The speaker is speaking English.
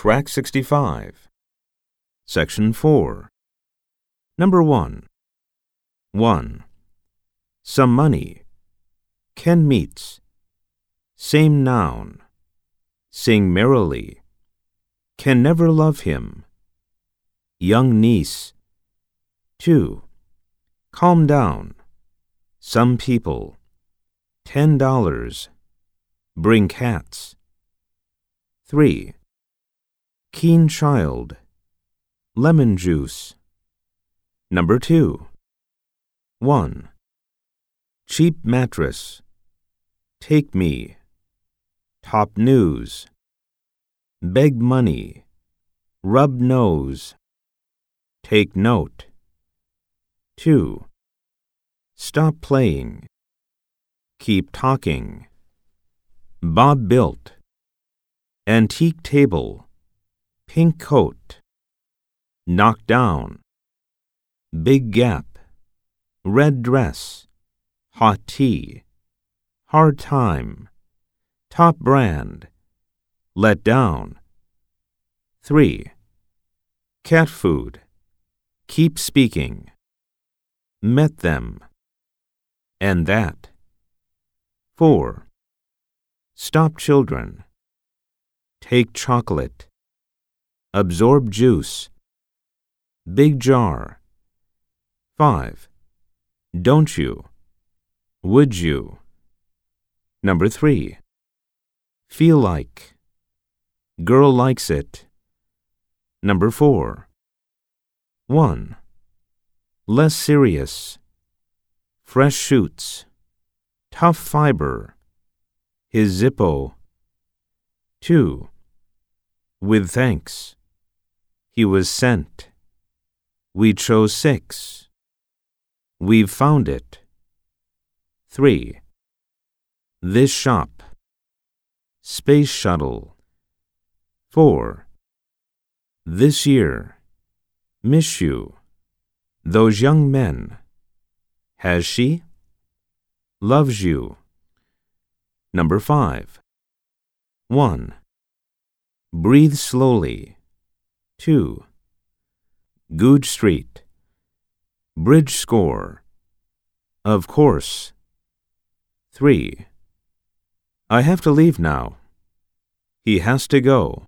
Track 65. Section 4. Number 1. 1. Some money. Ken meets. Same noun. Sing merrily. Can never love him. Young niece. 2. Calm down. Some people. Ten dollars. Bring cats. 3. Keen child. Lemon juice. Number 2. 1. Cheap mattress. Take me. Top news. Beg money. Rub nose. Take note. 2. Stop playing. Keep talking. Bob built. Antique table. Pink coat. Knock down. Big gap. Red dress. Hot tea. Hard time. Top brand. Let down. 3. Cat food. Keep speaking. Met them. And that. 4. Stop children. Take chocolate. Absorb juice. Big jar. 5. Don't you? Would you? Number 3. Feel like. Girl likes it. Number 4. 1. Less serious. Fresh shoots. Tough fiber. His Zippo. 2. With thanks. He was sent. We chose six. We've found it. 3. This shop. Space shuttle. 4. This year. Miss you. Those young men. Has she? Loves you. Number 5. 1. Breathe slowly. 2. Goodge Street. Bridge score. Of course. 3. I have to leave now. He has to go.